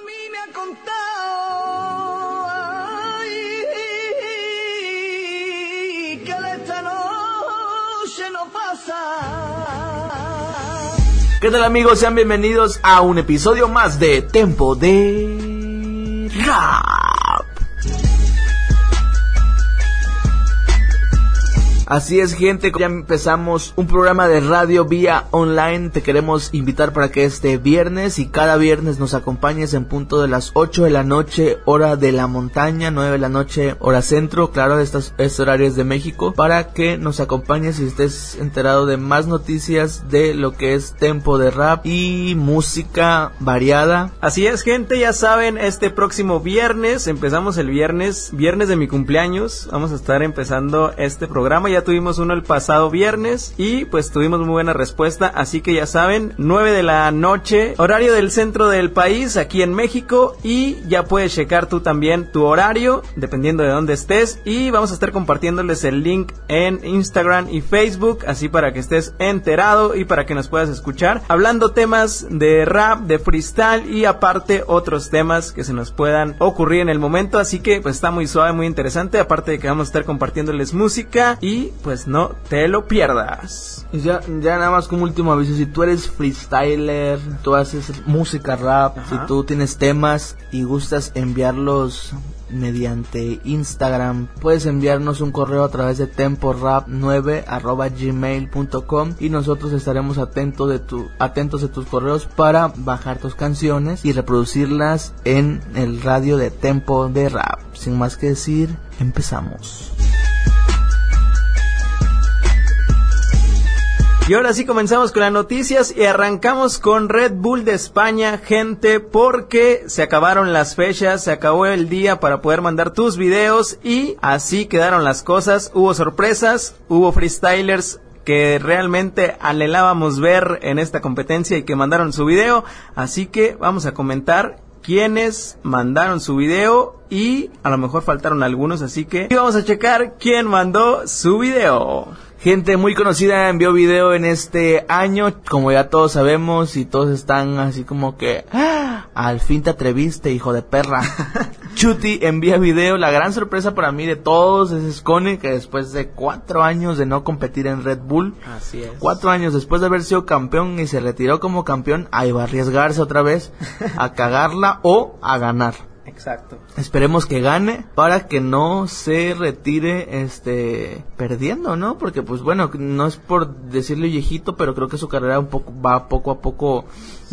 mí me ha contado que esta noche no pasa. ¿Qué tal amigos? Sean bienvenidos a un episodio más de Tempo de Así es gente, ya empezamos un programa de radio vía online, te queremos invitar para que este viernes y cada viernes nos acompañes en punto de las 8 de la noche, hora de la montaña, 9 de la noche, hora centro, claro, estos, estos horarios de México, para que nos acompañes y estés enterado de más noticias de lo que es tempo de rap y música variada. Así es, gente, ya saben, este próximo viernes, empezamos el viernes, viernes de mi cumpleaños, vamos a estar empezando este programa, ya tuvimos uno el pasado viernes y pues tuvimos muy buena respuesta, así que ya saben, 9 de la noche, horario del centro del país, aquí en México, y ya puedes checar tú también tu horario, dependiendo de dónde estés, y vamos a estar compartiéndoles el link en Instagram y Facebook, así para que estés enterado y para que nos puedas escuchar, hablando temas de rap, de freestyle y aparte otros temas que se nos puedan ocurrir en el momento, así que pues está muy suave, muy interesante, aparte de que vamos a estar compartiéndoles música y pues no te lo pierdas. Y ya, ya nada más como último aviso, si tú eres freestyler, tú haces música rap, Ajá. si tú tienes temas y gustas enviarlos mediante Instagram, puedes enviarnos un correo a través de temporap9 arroba gmail.com y nosotros estaremos atentos de tu, atentos de tus correos para bajar tus canciones y reproducirlas en el radio de Tempo de Rap. Sin más que decir, empezamos. Y ahora sí comenzamos con las noticias y arrancamos con Red Bull de España, gente, porque se acabaron las fechas, se acabó el día para poder mandar tus videos y así quedaron las cosas. Hubo sorpresas, hubo freestylers que realmente anhelábamos ver en esta competencia y que mandaron su video, así que vamos a comentar quiénes mandaron su video y a lo mejor faltaron algunos, así que vamos a checar quién mandó su video. Gente muy conocida envió video en este año, como ya todos sabemos, y todos están así como que, "Ah, al fin te atreviste, hijo de perra. Chuti envía video, la gran sorpresa para mí de todos es Scone, que después de cuatro años de no competir en Red Bull, Así es. cuatro años después de haber sido campeón y se retiró como campeón, ahí va a arriesgarse otra vez a cagarla o a ganar. Exacto. Esperemos que gane para que no se retire este perdiendo, ¿no? Porque pues bueno, no es por decirle viejito, pero creo que su carrera un poco va poco a poco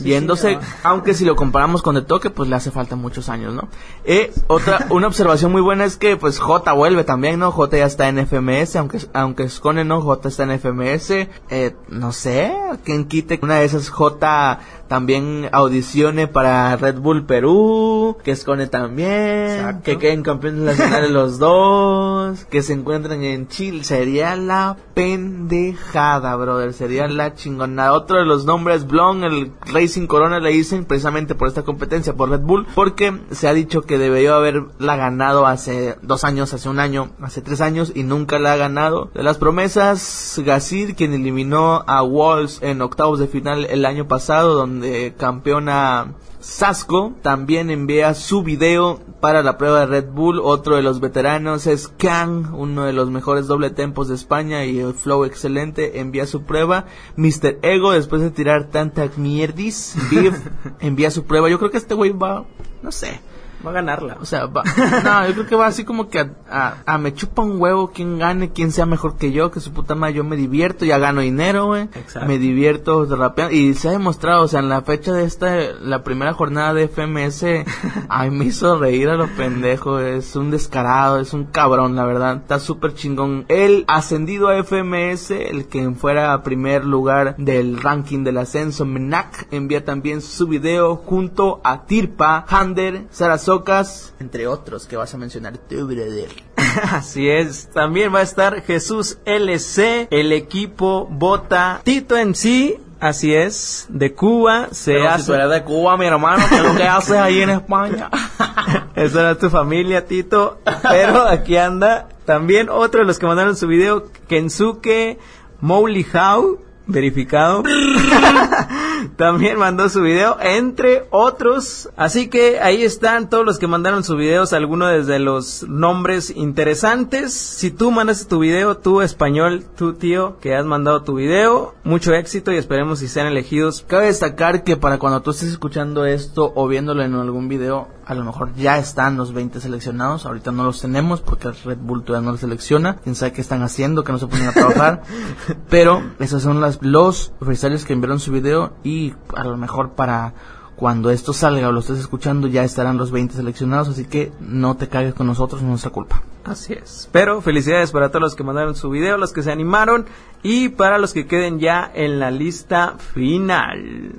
va. aunque si lo comparamos con De Toque, pues le hace falta muchos años, ¿no? Eh, otra una observación muy buena es que pues J vuelve también, ¿no? J ya está en FMS, aunque aunque Scone no, J está en FMS, eh, no sé, quien quite una de esas J también audicione para Red Bull Perú, que Scone también, Exacto. que queden campeones nacionales los dos, que se encuentren en Chile, sería la pendejada, brother, sería la chingonada. Otro de los nombres, Blon, el Racing Corona le dicen precisamente por esta competencia, por Red Bull, porque se ha dicho que debió haberla ganado hace dos años, hace un año, hace tres años y nunca la ha ganado. De las promesas, Gasir, quien eliminó a Walls en octavos de final el año pasado, donde campeona Sasco también envía su video para la prueba de Red Bull. Otro de los veteranos es Kang, uno de los mejores doble tempos de España y el flow excelente. Envía su prueba. Mr. Ego, después de tirar tanta mierdis, Beef, envía su prueba. Yo creo que este güey va, no sé. Va a ganarla. O sea, va, no, yo creo que va así como que a, a- a me chupa un huevo quien gane, quien sea mejor que yo, que su puta madre, yo me divierto, ya gano dinero, güey. Exacto. Me divierto rapeando. Y se ha demostrado, o sea, en la fecha de esta, la primera jornada de FMS, ay, me hizo reír a los pendejos. Es un descarado, es un cabrón, la verdad. Está súper chingón. El ascendido a FMS, el que fuera a primer lugar del ranking del ascenso, Menak, envía también su video junto a Tirpa, Hander, Sarasocas, entre otros que vas a mencionar tú, brother. Así es. También va a estar Jesús LC, el equipo Bota, Tito en sí. Así es, de Cuba se Pero si hace. tú eres de Cuba, mi hermano, ¿qué es lo que haces ahí en España? Esa era tu familia, Tito. Pero aquí anda. También otro de los que mandaron su video, Kensuke Mowley How, verificado. también mandó su video, entre otros. Así que ahí están todos los que mandaron sus videos, algunos desde los nombres interesantes. Si tú mandas tu video, tú español, tú tío, que has mandado tu video, mucho éxito y esperemos si sean elegidos. Cabe destacar que para cuando tú estés escuchando esto o viéndolo en algún video, a lo mejor ya están los 20 seleccionados. Ahorita no los tenemos porque Red Bull todavía no los selecciona. Quién sabe qué están haciendo, que no se ponen a trabajar. Pero esos son las, los freestylers que enviaron su video y a lo mejor para cuando esto salga o lo estés escuchando ya estarán los 20 seleccionados. Así que no te cagues con nosotros, no es nuestra culpa. Así es. Pero felicidades para todos los que mandaron su video, los que se animaron y para los que queden ya en la lista final.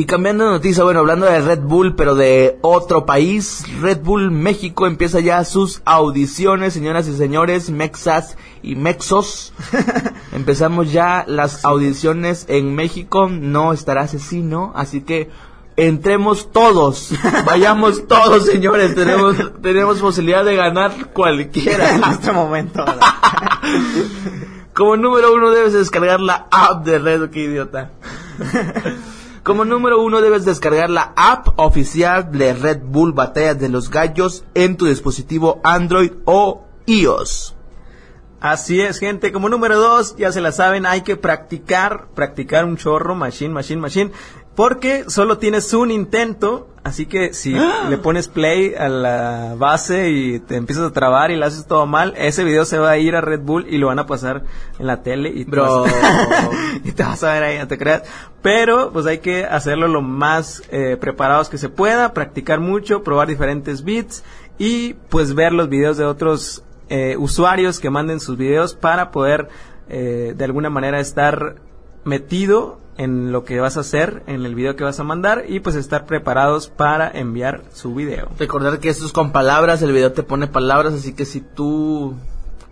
Y cambiando de noticia, bueno, hablando de Red Bull, pero de otro país, Red Bull México empieza ya sus audiciones, señoras y señores, Mexas y Mexos. Empezamos ya las audiciones en México, no estará asesino, así que entremos todos, vayamos todos, señores, tenemos, tenemos posibilidad de ganar cualquiera en este momento. Como número uno debes descargar la app de Red, qué idiota. Como número uno debes descargar la app oficial de Red Bull Batallas de los Gallos en tu dispositivo Android o iOS. Así es, gente. Como número dos, ya se la saben, hay que practicar, practicar un chorro, machine, machine, machine. Porque solo tienes un intento, así que si le pones play a la base y te empiezas a trabar y lo haces todo mal, ese video se va a ir a Red Bull y lo van a pasar en la tele y, te Bro. vas, y te vas a ver ahí, no te creas. Pero pues hay que hacerlo lo más eh, preparados que se pueda, practicar mucho, probar diferentes beats y pues ver los videos de otros eh, usuarios que manden sus videos para poder eh, de alguna manera estar metido en lo que vas a hacer, en el video que vas a mandar y pues estar preparados para enviar su video. Recordar que esto es con palabras, el video te pone palabras, así que si tú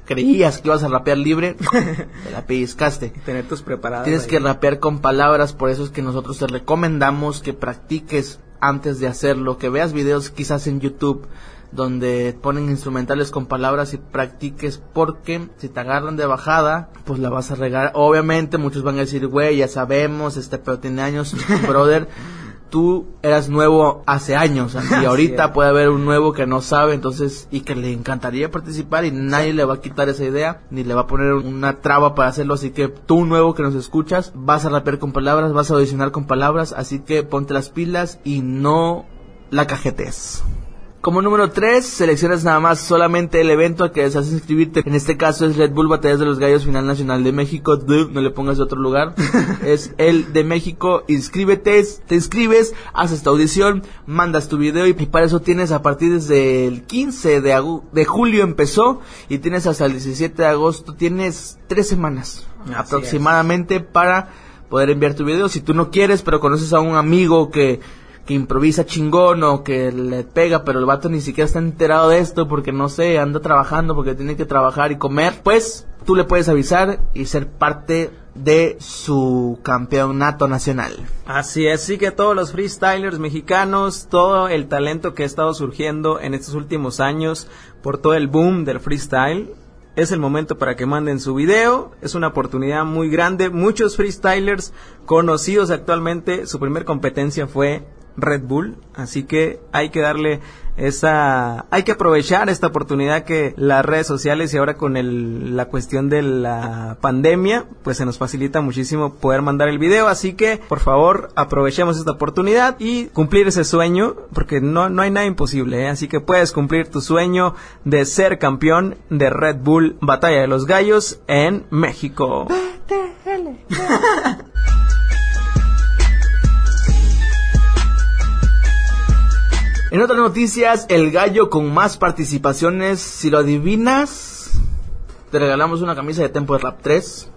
creías que ibas a rapear libre, te la pellizcaste. Tener tus preparados. Tienes ahí. que rapear con palabras, por eso es que nosotros te recomendamos que practiques antes de hacerlo, que veas videos quizás en YouTube donde ponen instrumentales con palabras y practiques porque si te agarran de bajada, pues la vas a regar. Obviamente muchos van a decir, güey, ya sabemos, este pero tiene años, brother. Tú eras nuevo hace años y ahorita puede haber un nuevo que no sabe, entonces, y que le encantaría participar y nadie le va a quitar esa idea, ni le va a poner una traba para hacerlo, así que tú nuevo que nos escuchas, vas a rapear con palabras, vas a audicionar con palabras, así que ponte las pilas y no la cajetes. Como número 3, seleccionas nada más solamente el evento al que deseas inscribirte. En este caso es Red Bull Batallas de los Gallos Final Nacional de México. No le pongas de otro lugar. es el de México. Inscríbete, te inscribes, haces tu audición, mandas tu video y para eso tienes a partir desde el 15 de, de julio empezó y tienes hasta el 17 de agosto. Tienes tres semanas Así aproximadamente para poder enviar tu video. Si tú no quieres, pero conoces a un amigo que, que improvisa chingón o que le pega, pero el vato ni siquiera está enterado de esto porque no sé, anda trabajando porque tiene que trabajar y comer, pues tú le puedes avisar y ser parte de su campeonato nacional. Así es, sí que todos los freestylers mexicanos, todo el talento que ha estado surgiendo en estos últimos años por todo el boom del freestyle, es el momento para que manden su video, es una oportunidad muy grande, muchos freestylers conocidos actualmente, su primer competencia fue Red Bull, así que hay que darle esa, hay que aprovechar esta oportunidad que las redes sociales y ahora con el, la cuestión de la pandemia, pues se nos facilita muchísimo poder mandar el video, así que por favor aprovechemos esta oportunidad y cumplir ese sueño, porque no, no hay nada imposible, ¿eh? así que puedes cumplir tu sueño de ser campeón de Red Bull Batalla de los Gallos en México. En otras noticias, el gallo con más participaciones, si lo adivinas, te regalamos una camisa de Tempo de Rap 3,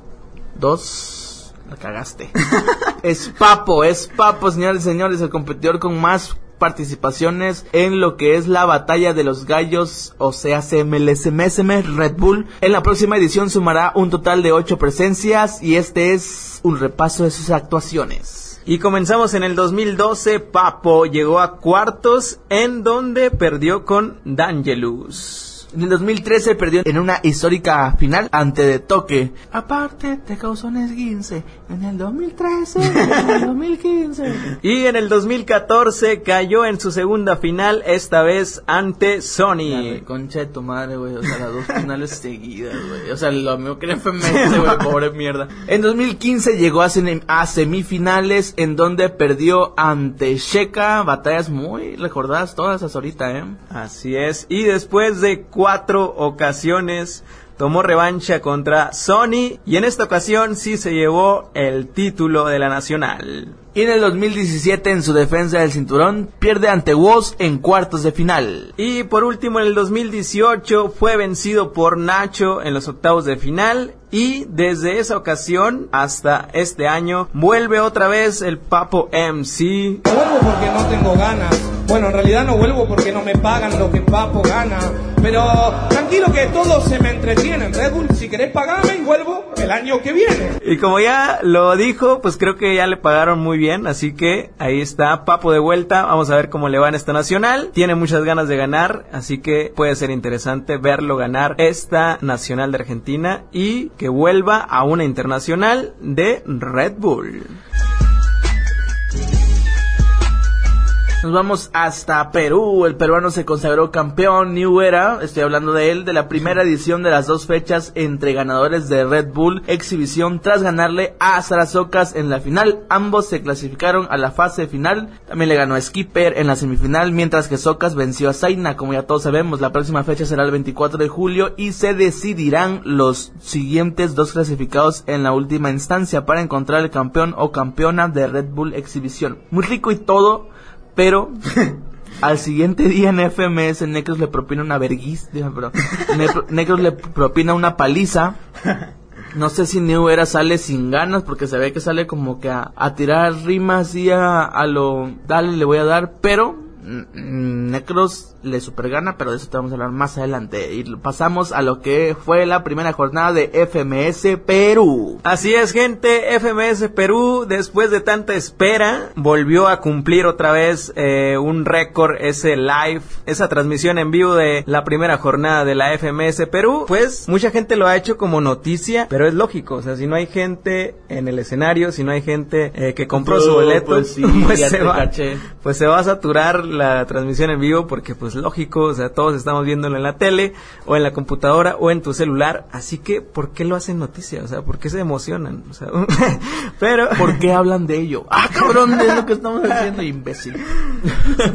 2, la cagaste. es Papo, es Papo, señores y señores, el competidor con más participaciones en lo que es la batalla de los gallos, o sea, CMLSMSM Red Bull. En la próxima edición sumará un total de 8 presencias y este es un repaso de sus actuaciones. Y comenzamos en el 2012, Papo llegó a cuartos en donde perdió con D'Angelus. En el 2013 perdió en una histórica final ante De Toque. Aparte, te causó un esguince en el 2013, en el 2015. Y en el 2014 cayó en su segunda final, esta vez ante La Sony. concha de tu madre, güey. O sea, las dos finales seguidas, güey. O sea, lo mío que era FMS, güey. Pobre mierda. En 2015 llegó a, a semifinales en donde perdió ante Sheka. Batallas muy recordadas todas hasta ahorita, ¿eh? Así es. Y después de cuatro ocasiones tomó revancha contra Sony y en esta ocasión sí se llevó el título de la nacional. Y en el 2017, en su defensa del cinturón, pierde ante Woz en cuartos de final. Y por último en el 2018 fue vencido por Nacho en los octavos de final y desde esa ocasión hasta este año vuelve otra vez el Papo MC vuelvo porque no tengo ganas. Bueno, en realidad no vuelvo porque no me pagan lo que Papo gana. Pero tranquilo que todos se me entretienen. Red Bull, si querés pagarme vuelvo el año que viene. Y como ya lo dijo, pues creo que ya le pagaron muy bien, así que ahí está Papo de vuelta, vamos a ver cómo le va en esta nacional. Tiene muchas ganas de ganar, así que puede ser interesante verlo ganar esta nacional de Argentina y que vuelva a una internacional de Red Bull. Nos vamos hasta Perú. El peruano se consagró campeón New Era. Estoy hablando de él, de la primera edición de las dos fechas entre ganadores de Red Bull Exhibición tras ganarle a Sarazocas en la final. Ambos se clasificaron a la fase final. También le ganó a Skipper en la semifinal, mientras que Socas venció a Zaina. Como ya todos sabemos, la próxima fecha será el 24 de julio y se decidirán los siguientes dos clasificados en la última instancia para encontrar el campeón o campeona de Red Bull Exhibición. Muy rico y todo, pero al siguiente día en FMS Necros le propina una verguiz, pero Ne- Necros le propina una paliza. No sé si New Era sale sin ganas porque se ve que sale como que a, a tirar rimas y a, a lo dale le voy a dar, pero mm, mm, Necros le supergana, pero de eso te vamos a hablar más adelante. Y pasamos a lo que fue la primera jornada de FMS Perú. Así es, gente. FMS Perú, después de tanta espera, volvió a cumplir otra vez eh, un récord, ese live, esa transmisión en vivo de la primera jornada de la FMS Perú. Pues mucha gente lo ha hecho como noticia, pero es lógico. O sea, si no hay gente en el escenario, si no hay gente eh, que compró su boleto, pues sí, pues, se va, pues se va a saturar la transmisión en vivo porque pues lógico, o sea, todos estamos viéndolo en la tele o en la computadora o en tu celular, así que ¿por qué lo hacen noticia? O sea, ¿por qué se emocionan? O sea, pero ¿Por qué hablan de ello? Ah, cabrón, es lo que estamos haciendo, imbécil.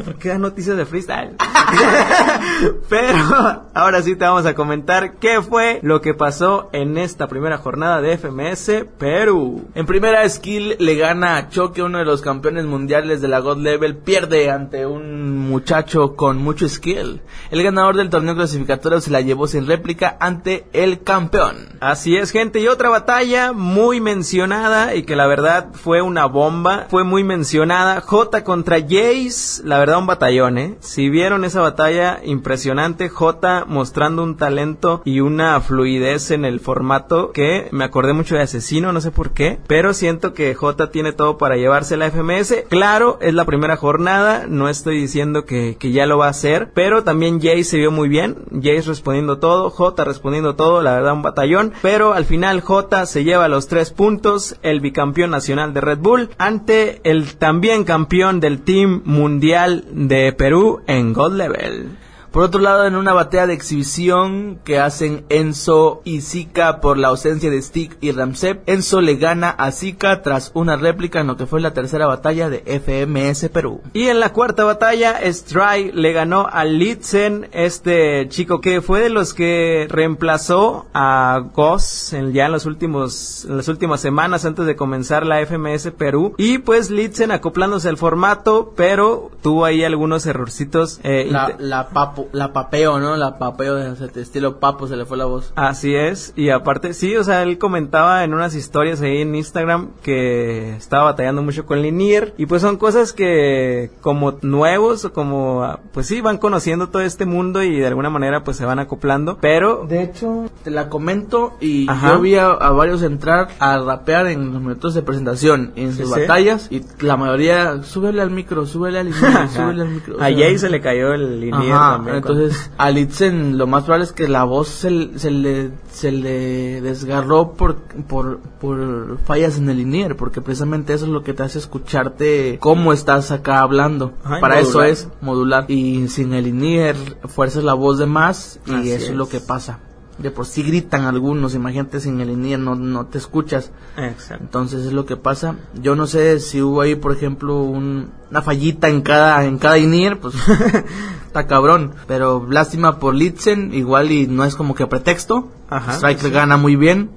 ¿por qué dan noticias de freestyle? pero ahora sí te vamos a comentar qué fue lo que pasó en esta primera jornada de FMS Perú. En primera skill le gana a Choque, uno de los campeones mundiales de la God Level, pierde ante un muchacho con mucho skill. El ganador del torneo clasificatorio se la llevó sin réplica ante el campeón. Así es, gente. Y otra batalla muy mencionada y que la verdad fue una bomba. Fue muy mencionada. J contra Jace. La verdad, un batallón, ¿eh? Si vieron esa batalla impresionante, J mostrando un talento y una fluidez en el formato que me acordé mucho de Asesino, no sé por qué. Pero siento que J tiene todo para llevarse la FMS. Claro, es la primera jornada. No estoy diciendo que, que ya lo va a hacer. Pero también Jace se vio muy bien. Jace respondiendo todo. J respondiendo todo. La verdad, un batallón. Pero al final J se lleva los tres puntos. El bicampeón nacional de Red Bull. Ante el también campeón del Team Mundial de Perú en Gold Level. Por otro lado, en una batalla de exhibición que hacen Enzo y Zika por la ausencia de Stick y Ramsep, Enzo le gana a Zika tras una réplica en lo que fue la tercera batalla de FMS Perú. Y en la cuarta batalla, Stry le ganó a Litzen, este chico que fue de los que reemplazó a Goss en, ya en los últimos, en las últimas semanas antes de comenzar la FMS Perú. Y pues Litzen acoplándose al formato, pero tuvo ahí algunos errorcitos. eh, La, la, papo, la papeo, ¿no? La papeo de ese estilo papo, se le fue la voz. Así es, y aparte, sí, o sea, él comentaba en unas historias ahí en Instagram que estaba batallando mucho con Linier, y pues son cosas que como nuevos, o como, pues sí, van conociendo todo este mundo y de alguna manera pues se van acoplando, pero De hecho, te la comento y Ajá. yo vi a, a varios entrar a rapear en los minutos de presentación, en sus Sí, sí. batallas, y la mayoría, súbele al micro, súbele al inicio, súbele al micro. o A sea, Jay se le cayó el linier Ajá, también. Entonces a Litzen lo más probable es que la voz se, se le se le desgarró por, por por fallas en el linier, porque precisamente eso es lo que te hace escucharte cómo estás acá hablando. Ajá, Para eso es modular y sin el linier fuerzas la voz de más y Así eso es. es. lo que pasa. De por sí gritan algunos, imagínate sin el linier no no te escuchas. Exacto. Entonces es lo que pasa. Yo no sé si hubo ahí, por ejemplo, un- una fallita en cada en cada INIR, pues está cabrón. Pero lástima por Litzen, igual y no es como que pretexto. Ajá, Striker gana muy bien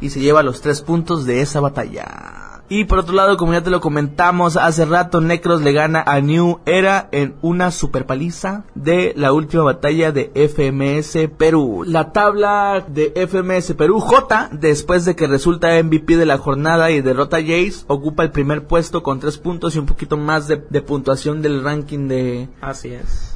y se lleva los tres puntos de esa batalla. Y por otro lado, como ya te lo comentamos hace rato, Necros le gana a New Era en una super paliza de la última batalla de FMS Perú. La tabla de FMS Perú J, después de que resulta MVP de la jornada y derrota a Jace, ocupa el primer puesto con tres puntos y un poquito más de, de puntuación del ranking de, Así es.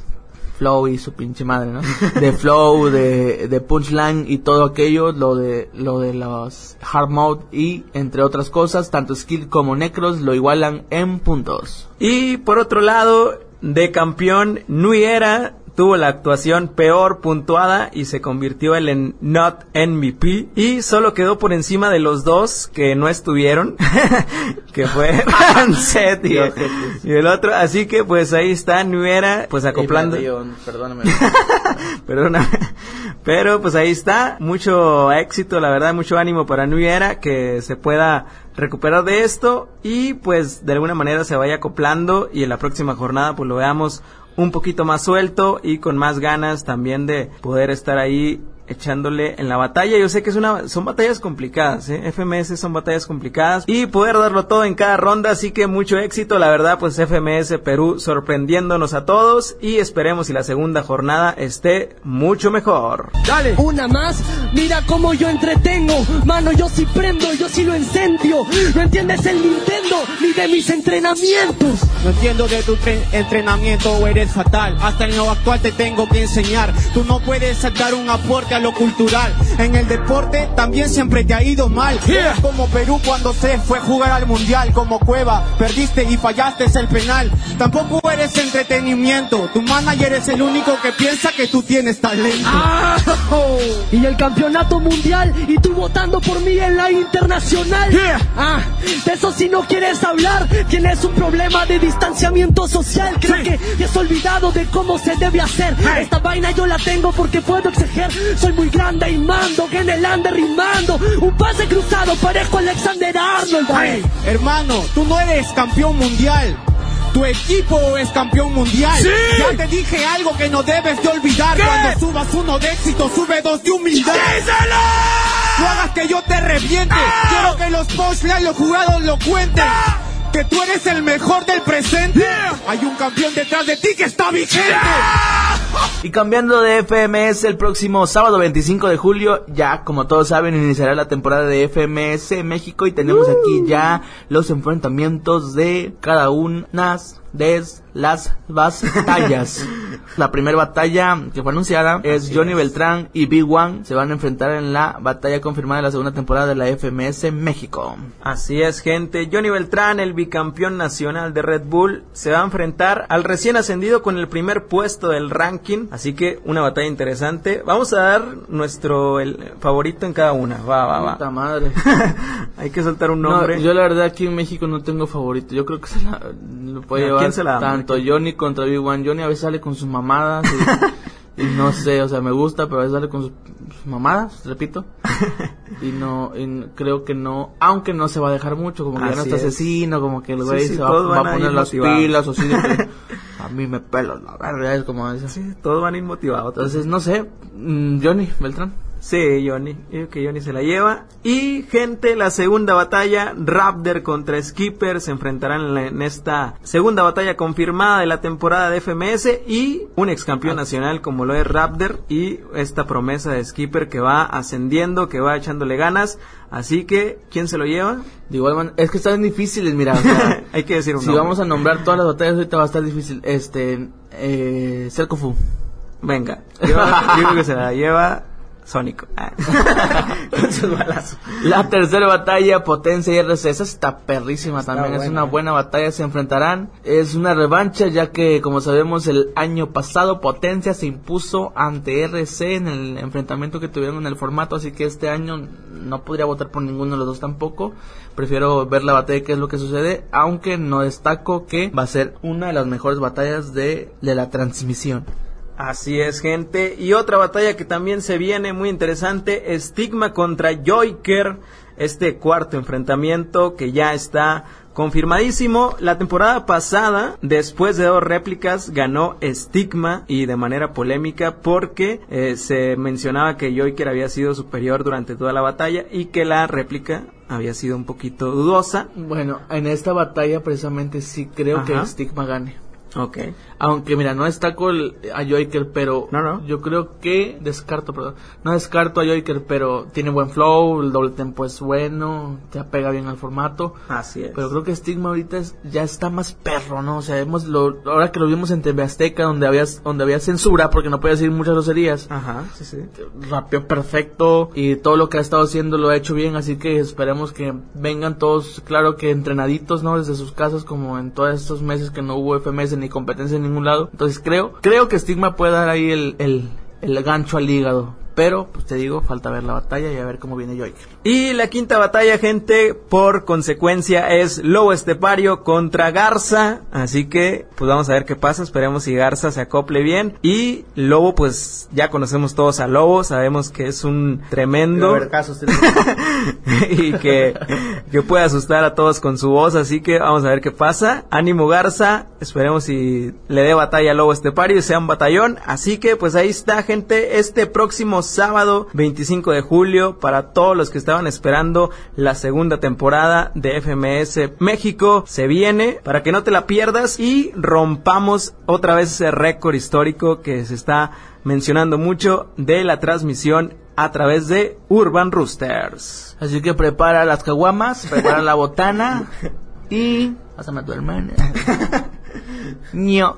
Flow y su pinche madre, ¿no? De Flow, de, de Punchline y todo aquello, lo de, lo de los Hard Mode y entre otras cosas, tanto Skill como Necros lo igualan en puntos. Y por otro lado, de campeón, Nui Era tuvo la actuación peor puntuada y se convirtió él en Not MVP y solo quedó por encima de los dos que no estuvieron, que fue Rancet y, y el otro, así que pues ahí está Nui Era pues acoplando. Perdóname. Perdóname. Pero pues ahí está, mucho éxito, la verdad, mucho ánimo para Nuera que se pueda recuperar de esto y pues de alguna manera se vaya acoplando y en la próxima jornada pues lo veamos un poquito más suelto y con más ganas también de poder estar ahí echándole en la batalla. Yo sé que es una, son batallas complicadas, ¿eh? FMS son batallas complicadas y poder darlo todo en cada ronda, así que mucho éxito, la verdad, pues FMS Perú sorprendiéndonos a todos y esperemos si la segunda jornada esté mucho mejor. Una más, mira cómo yo entretengo. Mano, yo sí prendo, yo sí lo encendio. No entiendes el Nintendo ni de mis entrenamientos. No entiendo de tu tre- entrenamiento o eres fatal. Hasta en lo actual te tengo que enseñar. Tú no puedes sacar un aporte a lo cultural. En el deporte también siempre te ha ido mal. Eres Como Perú cuando se fue a jugar al mundial. Como Cueva, perdiste y fallaste el penal. Tampoco eres entretenimiento. Tu manager es el único que piensa que tú tienes talento. Y el campeonato mundial y tú votando por mí en la internacional. Ah, de eso si no quieres hablar, tienes un problema de distanciamiento social. Creo que te has olvidado de cómo se debe hacer. Esta vaina yo la tengo porque puedo exeger. Soy muy grande y mando, que en el ande rimando. Un pase cruzado, parejo Alexander Arnold. Hermano, tú no eres campeón mundial. Tu equipo es campeón mundial. Ya te dije algo que no debes de olvidar. Cuando subas uno de éxito, sube dos de humildad. No hagas que yo te reviente. Quiero que los punchlines, los jugados lo cuenten. Que tú eres el mejor del presente. Hay un campeón detrás de ti que está vigente. Y cambiando de FMS, el próximo sábado 25 de julio, ya como todos saben, iniciará la temporada de FMS México y tenemos aquí ya los enfrentamientos de cada una de las batallas. la primera batalla que fue anunciada es Johnny Beltrán y Big One se van a enfrentar en la batalla confirmada de la segunda temporada de la FMS México. Así es, gente. Johnny Beltrán, el bicampeón nacional de Red Bull, se va a enfrentar al recién ascendido con el primer puesto del ranking. Así que una batalla interesante. Vamos a dar nuestro el favorito en cada una. Va, va, Puta va. madre. Hay que soltar un No, nombre. yo la verdad aquí en México no tengo favorito. Yo creo que se la lo puede ¿A llevar quién se la damos? tanto Johnny contra Big One. Johnny a veces sale con sus mamadas y, y no sé, o sea, me gusta, pero a veces sale con sus, sus mamadas, repito. Y no, y creo que no, aunque no se va a dejar mucho, como que ya no está es. asesino, como que el güey sí, se va, a poner las pilas o así. de que, a mí me pelos la verga, es como eso. Sí, todos van a ir motivados. Entonces, no sé, mm, Johnny Beltrán. Sí, Johnny. Yo creo que Johnny se la lleva. Y, gente, la segunda batalla, Raptor contra Skipper, se enfrentarán en, esta segunda batalla confirmada de la temporada de FMS y un ex campeón nacional como lo es Raptor y esta promesa de Skipper que va ascendiendo, que va echándole ganas. Así que, ¿quién se lo lleva? De igual manera, es que están difíciles, mira, o sea, Hay que decir un Si nombre. vamos a nombrar todas las batallas, ahorita va a estar difícil. Este, eh, Serkofu. Venga, yo, yo creo que se la lleva Sónico. Ah. Con sus balazos. La tercera batalla, Potencia y RC, esa está perrísima también, es una buena batalla, se enfrentarán, es una revancha ya que como sabemos el año pasado Potencia se impuso ante RC en el enfrentamiento que tuvieron en el formato, así que este año no podría votar por ninguno de los dos tampoco, prefiero ver la batalla qué es lo que sucede, aunque no destaco que va a ser una de las mejores batallas de, de la transmisión. Así es, gente. Y otra batalla que también se viene muy interesante, Stigma contra Joiker, este cuarto enfrentamiento que ya está confirmadísimo. La temporada pasada, después de dos réplicas, ganó Stigma y de manera polémica porque eh, se mencionaba que Joiker había sido superior durante toda la batalla y que la réplica había sido un poquito dudosa. Bueno, en esta batalla precisamente sí creo Ajá. que Stigma gane. Ok. Aunque mira, no destaco el- a Joiker, pero No, no. yo creo que descarto, perdón. No descarto a Joiker, pero tiene buen flow, el doble tempo es bueno, te apega bien al formato. Así es. Pero creo que Stigma ahorita es- ya está más perro, ¿no? O sea, hemos lo, ahora que lo vimos en TV Azteca, donde había, donde había censura, porque no podía decir muchas groserías. Ajá, sí, sí. Rapeó perfecto y todo lo que ha estado haciendo lo ha hecho bien, así que esperemos que vengan todos, claro que entrenaditos, ¿no? Desde sus casas, como en todos estos meses que no hubo FMS ni competencia en ningún lado. Entonces creo, creo que Stigma puede dar ahí el, el, el gancho al hígado. Pero, pues te digo, falta ver la batalla y a ver cómo viene Joiker. Y la quinta batalla, gente, por consecuencia es Lobo Estepario contra Garza. Así que, pues vamos a ver qué pasa. Esperemos si Garza se acople bien. Y Lobo, pues ya conocemos todos a Lobo. Sabemos que es un tremendo. y que, que puede asustar a todos con su voz. Así que vamos a ver qué pasa. Ánimo Garza. Esperemos si le dé batalla a Lobo Estepario y sea un batallón. Así que pues ahí está gente. Este próximo sábado 25 de julio para todos los que estaban esperando la segunda temporada de FMS México. Se viene para que no te la pierdas y rompamos otra vez ese récord histórico que se está mencionando mucho de la transmisión a través de Urban Roosters. Así que prepara las caguamas, prepara la botana y... Pásame a tu hermana. Ño.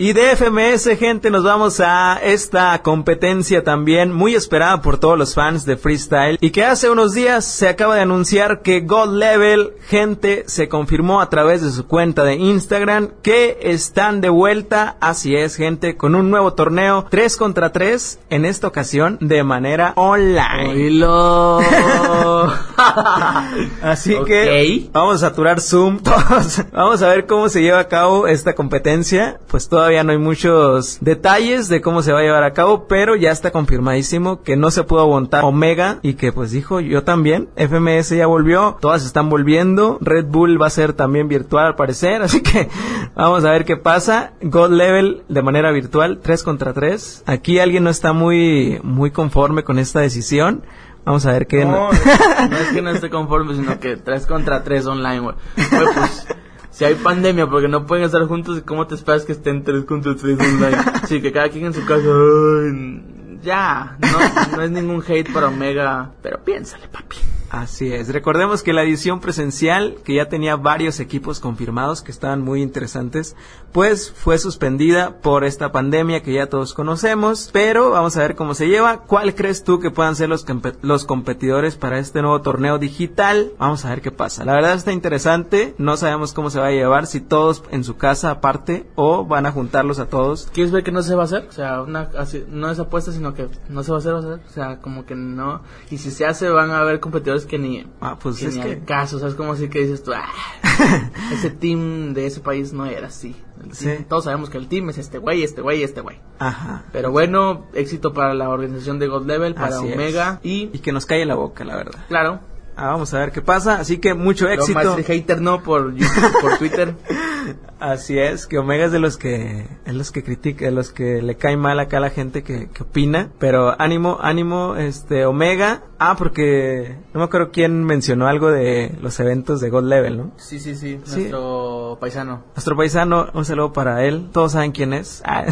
Y de FMS, gente, nos vamos a esta competencia también muy esperada por todos los fans de freestyle y que hace unos días se acaba de anunciar que God Level, gente, se confirmó a través de su cuenta de Instagram que están de vuelta, así es, gente, con un nuevo torneo 3 contra 3 en esta ocasión de manera online. Así que vamos a saturar Zoom todos. vamos a ver cómo se lleva a cabo esta competencia. Pues todavía no hay muchos detalles de cómo se va a llevar a cabo, pero ya está confirmadísimo que no se pudo aguantar Omega y que pues dijo yo también. FMS ya volvió, todas están volviendo. Red Bull va a ser también virtual al parecer, así que vamos a ver qué pasa. God Level de manera virtual, 3 contra 3. Aquí alguien no está muy muy conforme con esta decisión. Vamos a ver qué No, no es que no esté conforme, sino que 3 contra 3 online, güey. Güey, pues, si hay pandemia porque no pueden estar juntos, ¿cómo te esperas que estén 3 contra 3 online? Sí, que cada quien en su casa. ay, ya, no, no es ningún hate para Omega, pero piénsale, papi. Así es. Recordemos que la edición presencial, que ya tenía varios equipos confirmados que estaban muy interesantes, pues fue suspendida por esta pandemia que ya todos conocemos. Pero vamos a ver cómo se lleva. ¿Cuál crees tú que puedan ser los, los competidores para este nuevo torneo digital? Vamos a ver qué pasa. La verdad está interesante. No sabemos cómo se va a llevar, si todos en su casa aparte o van a juntarlos a todos. ¿Quieres ver que no se va a hacer? O sea, una, así, no es apuesta, sino que no se va a hacer. O sea, como que no. Y si se hace, van a haber competidores que ni. Ah, pues que es ni que- al caso, ¿sabes? Como así que dices tú, ah, ese team de ese país no era así. Sí. Todos sabemos que el team es este güey, este güey, este güey. Ajá. Pero bueno, éxito para la organización de God Level, para Así es. Omega y, Y que nos calle la boca, la verdad. claro, Ah, vamos a ver qué pasa. Así que mucho éxito. más el hater no por YouTube, por Twitter. Así es, que Omega es de los que es los que critica, de los que le cae mal acá a la gente que, que opina, pero ánimo, ánimo, este Omega. Ah, porque no me acuerdo quién mencionó algo de los eventos de God Level, ¿no? Sí, sí, sí, Sí. nuestro paisano. Nuestro paisano, un saludo para él. Todos saben quién es. Ah,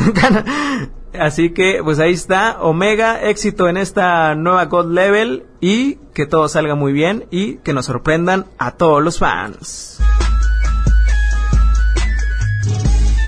Así que, pues ahí está. Omega, éxito en esta nueva God Level. Y que todo salga muy bien. Y que nos sorprendan a todos los fans.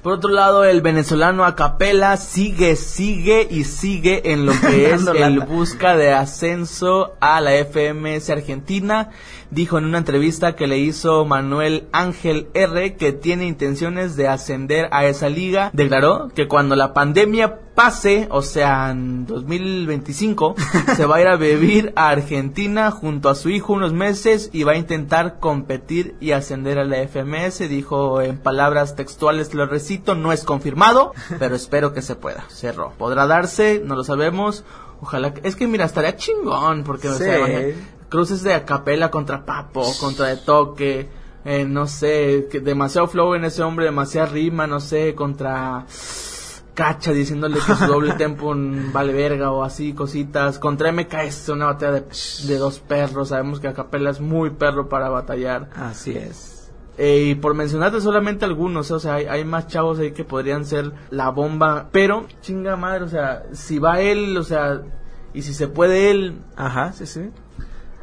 Por otro lado, el venezolano Acapela sigue, sigue y sigue en lo que es el busca de ascenso a la FMS Argentina. Dijo en una entrevista que le hizo Manuel Ángel R que tiene intenciones de ascender a esa liga. Declaró que cuando la pandemia pase, o sea, en 2025, se va a ir a vivir a Argentina junto a su hijo unos meses y va a intentar competir y ascender a la FMS. Dijo en palabras textuales, lo recito, no es confirmado, pero espero que se pueda. Cerró. ¿Podrá darse? No lo sabemos. Ojalá que... Es que mira, estaría chingón porque o Sí. sea, imagina- cruces de acapela contra Papo, contra de toque, eh, no sé, que demasiado flow en ese hombre, demasiada rima, no sé, contra Cacha diciéndole que su doble tempo vale verga o así, cositas. Contra MKS, una batalla de, de dos perros, sabemos que acapela es muy perro para batallar. Así es. Eh, y por mencionarte solamente algunos, o sea, hay, hay más chavos ahí que podrían ser la bomba, pero chinga madre, o sea, si va él, o sea, y si se puede él, Ajá, sí, sí.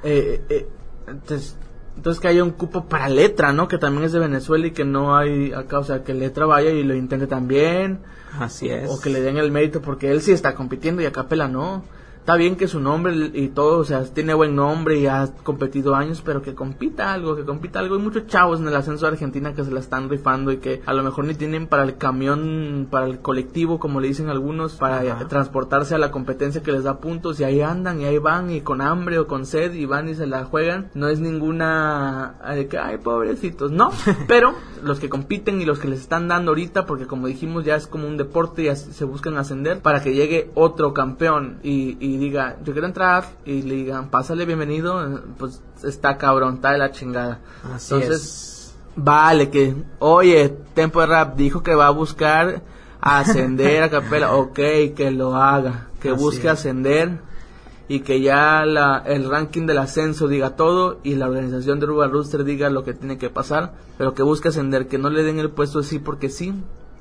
Eh, eh, entonces, entonces que haya un cupo para letra, ¿no? Que también es de Venezuela y que no hay acá, o sea, que letra vaya y lo intente también, Así es. o que le den el mérito porque él sí está compitiendo y acá pela no. Está bien que su nombre y todo, o sea, tiene buen nombre y ha competido años, pero que compita algo, que compita algo. Hay muchos chavos en el ascenso de Argentina que se la están rifando y que a lo mejor ni tienen para el camión, para el colectivo, como le dicen algunos, para Ajá. transportarse a la competencia que les da puntos y ahí andan y ahí van y con hambre o con sed y van y se la juegan. No es ninguna eh, de que, ay, pobrecitos, no. Pero los que compiten y los que les están dando ahorita, porque como dijimos, ya es como un deporte y así se buscan ascender para que llegue otro campeón y, y diga, yo quiero entrar y le digan, pásale bienvenido, pues está cabrón, está de la chingada. Así Entonces, vale, que, oye, Tempo de Rap dijo que va a buscar ascender a capela, ok, que lo haga, que Así busque es. ascender y que ya la, el ranking del ascenso diga todo y la organización de Ruba Rooster diga lo que tiene que pasar, pero que busque ascender, que no le den el puesto así porque sí.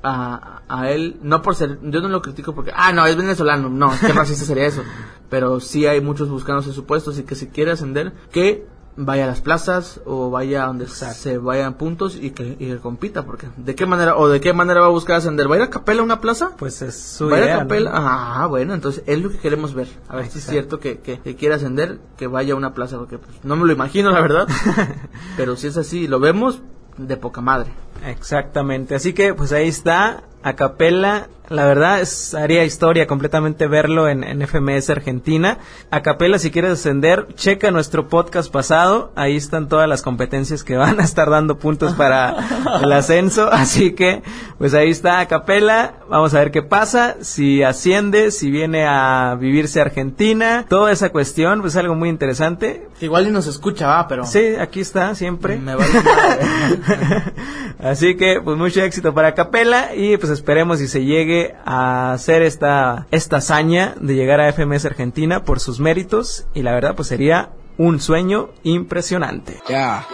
A, a él, no por ser, yo no lo critico porque, ah, no, es venezolano, no, qué racista sería eso, pero sí hay muchos buscándose su puesto, así que si quiere ascender, que vaya a las plazas o vaya a donde se vayan puntos y que, y que compita, porque de qué manera, o de qué manera va a buscar ascender, ¿va a ir a capela a una plaza? Pues es su ¿Va a a idea, ¿no? Capela? Ah, bueno, entonces es lo que queremos ver. A ver si es cierto que, que, que quiere ascender, que vaya a una plaza, porque pues, no me lo imagino, la verdad. Pero si es así, lo vemos de poca madre. Exactamente. Así que pues ahí está, a capela. La verdad es, haría historia completamente verlo en, en FMS Argentina. A capela, si quieres ascender, checa nuestro podcast pasado. Ahí están todas las competencias que van a estar dando puntos para el ascenso. Así que, pues ahí está a capela. Vamos a ver qué pasa. Si asciende, si viene a vivirse a Argentina. Toda esa cuestión, pues algo muy interesante. Igual ni nos escucha, va, pero... Sí, aquí está siempre. Me vale. Así que, pues mucho éxito para Capela y pues esperemos si se llegue a hacer esta, esta hazaña de llegar a FMS Argentina por sus méritos y la verdad pues sería un sueño impresionante. Yeah.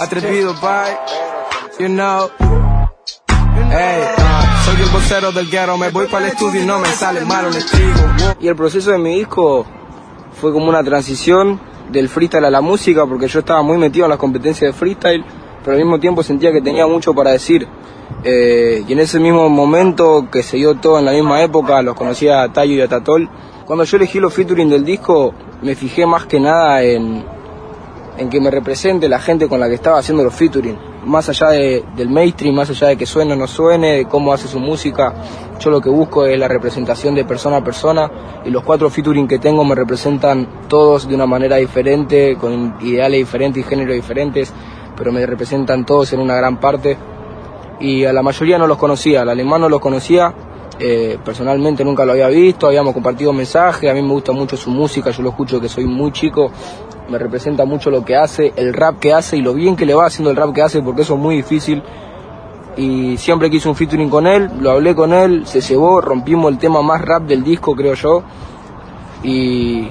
Atrevido, bye. You know. Hey, ah, soy el vocero del ghetto, me voy para el estudio y no me sale. Y el proceso de mi disco fue como una transición del freestyle a la música, porque yo estaba muy metido en las competencias de freestyle, pero al mismo tiempo sentía que tenía mucho para decir. Eh, y en ese mismo momento que se dio todo en la misma época, los conocía a Tayo y a Tatol. Cuando yo elegí los featuring del disco, me fijé más que nada en, en que me represente la gente con la que estaba haciendo los featuring. Más allá de- del mainstream, más allá de que suene o no suene, de cómo hace su música, yo lo que busco es la representación de persona a persona y los cuatro featuring que tengo me representan todos de una manera diferente, con ideales diferentes y géneros diferentes, pero me representan todos en una gran parte. Y a la mayoría no los conocía, al alemán no los conocía, eh, personalmente nunca lo había visto, habíamos compartido mensajes, a mí me gusta mucho su música, yo lo escucho que soy muy chico, me representa mucho lo que hace, el rap que hace y lo bien que le va haciendo el rap que hace porque eso es muy difícil. Y siempre quise un featuring con él, lo hablé con él, se llevó, rompimos el tema más rap del disco creo yo. Y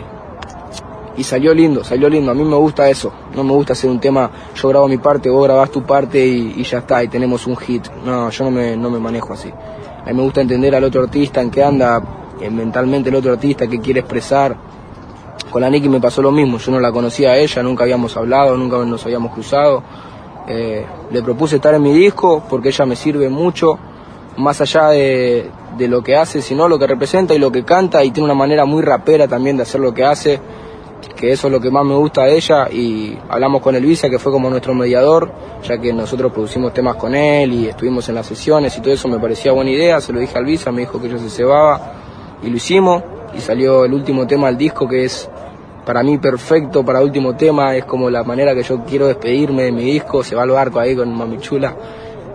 y salió lindo, salió lindo. A mí me gusta eso. No me gusta hacer un tema, yo grabo mi parte, vos grabás tu parte y, ya está, y tenemos un hit. No, yo no me, no me manejo así. A mí me gusta entender al otro artista, en qué anda eh, mentalmente el otro artista, qué quiere expresar. Con la Nicky me pasó lo mismo, yo no la conocía a ella, nunca habíamos hablado, nunca nos habíamos cruzado. Eh, le propuse estar en mi disco porque ella me sirve mucho, más allá de, de lo que hace, sino lo que representa y lo que canta y tiene una manera muy rapera también de hacer lo que hace, que eso es lo que más me gusta de ella y hablamos con Elvisa que fue como nuestro mediador, ya que nosotros producimos temas con él y estuvimos en las sesiones y todo eso me parecía buena idea, se lo dije a Elvisa, me dijo que ella se cebaba y lo hicimos y salió el último tema del disco que es para mí perfecto para último tema, es como la manera que yo quiero despedirme de mi disco, se va al barco ahí con Mami Chula.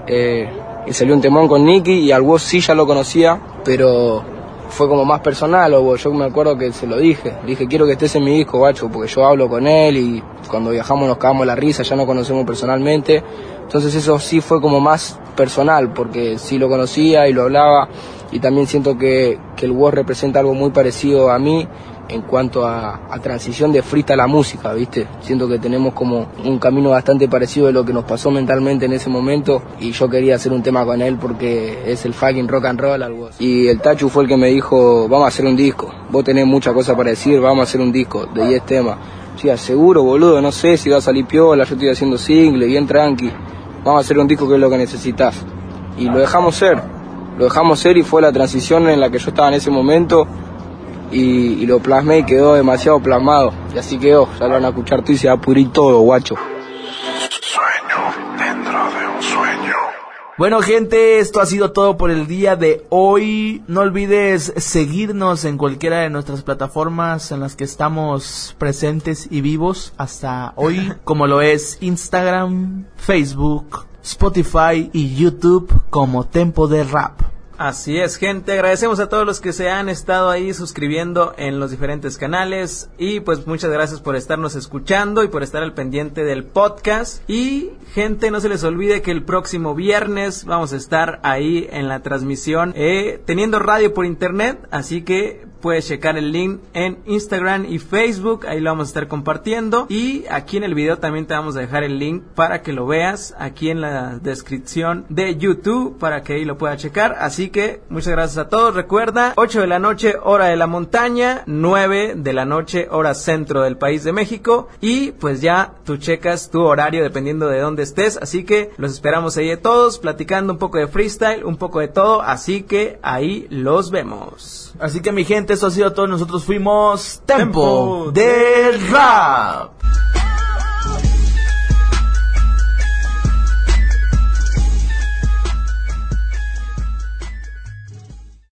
Eh, y salió un temón con Nicky y al vos sí ya lo conocía, pero fue como más personal, o yo me acuerdo que se lo dije, le dije quiero que estés en mi disco, guacho, porque yo hablo con él y cuando viajamos nos cagamos la risa, ya no conocemos personalmente, entonces eso sí fue como más personal, porque sí lo conocía y lo hablaba, y también siento que, que el WOS representa algo muy parecido a mí en cuanto a, a, transición de freestyle a la música, ¿viste? Siento que tenemos como un camino bastante parecido de lo que nos pasó mentalmente en ese momento y yo quería hacer un tema con él porque es el fucking rock and roll algo Y el Tachu fue el que me dijo, vamos a hacer un disco, vos tenés mucha cosa para decir, vamos a hacer un disco de 10 temas. Sí, seguro, boludo, no sé si va a salir piola, yo estoy haciendo single, bien tranqui, vamos a hacer un disco que es lo que necesitas. Y lo dejamos ser, lo dejamos ser y fue la transición en la que yo estaba en ese momento y, y, lo plasmé y quedó demasiado plasmado. Y así quedó, ya lo van a escuchar tú y se va a pudrir todo, guacho. Sueño dentro de un sueño. Bueno gente, esto ha sido todo por el día de hoy. No olvides seguirnos en cualquiera de nuestras plataformas en las que estamos presentes y vivos hasta hoy, como lo es Instagram, Facebook, Spotify y YouTube como Tempo de Rap. Así es, gente. Agradecemos a todos los que se han estado ahí suscribiendo en los diferentes canales. Y pues muchas gracias por estarnos escuchando y por estar al pendiente del podcast. Y gente, no se les olvide que el próximo viernes vamos a estar ahí en la transmisión eh, teniendo radio por internet. Así que puedes checar el link en Instagram y Facebook, ahí lo vamos a estar compartiendo. Y aquí en el video también te vamos a dejar el link para que lo veas aquí en la descripción de YouTube para que ahí lo puedas checar, así que muchas gracias a todos, recuerda 8 de la noche hora de la montaña, 9 de la noche hora centro del país de México. Y pues ya tú checas tu horario dependiendo de dónde estés, así que los esperamos ahí de todos platicando un poco de freestyle, un poco de todo, así que ahí los vemos. Así que mi gente, eso ha sido todo. Nosotros fuimos Tempo, Tempo de Rap.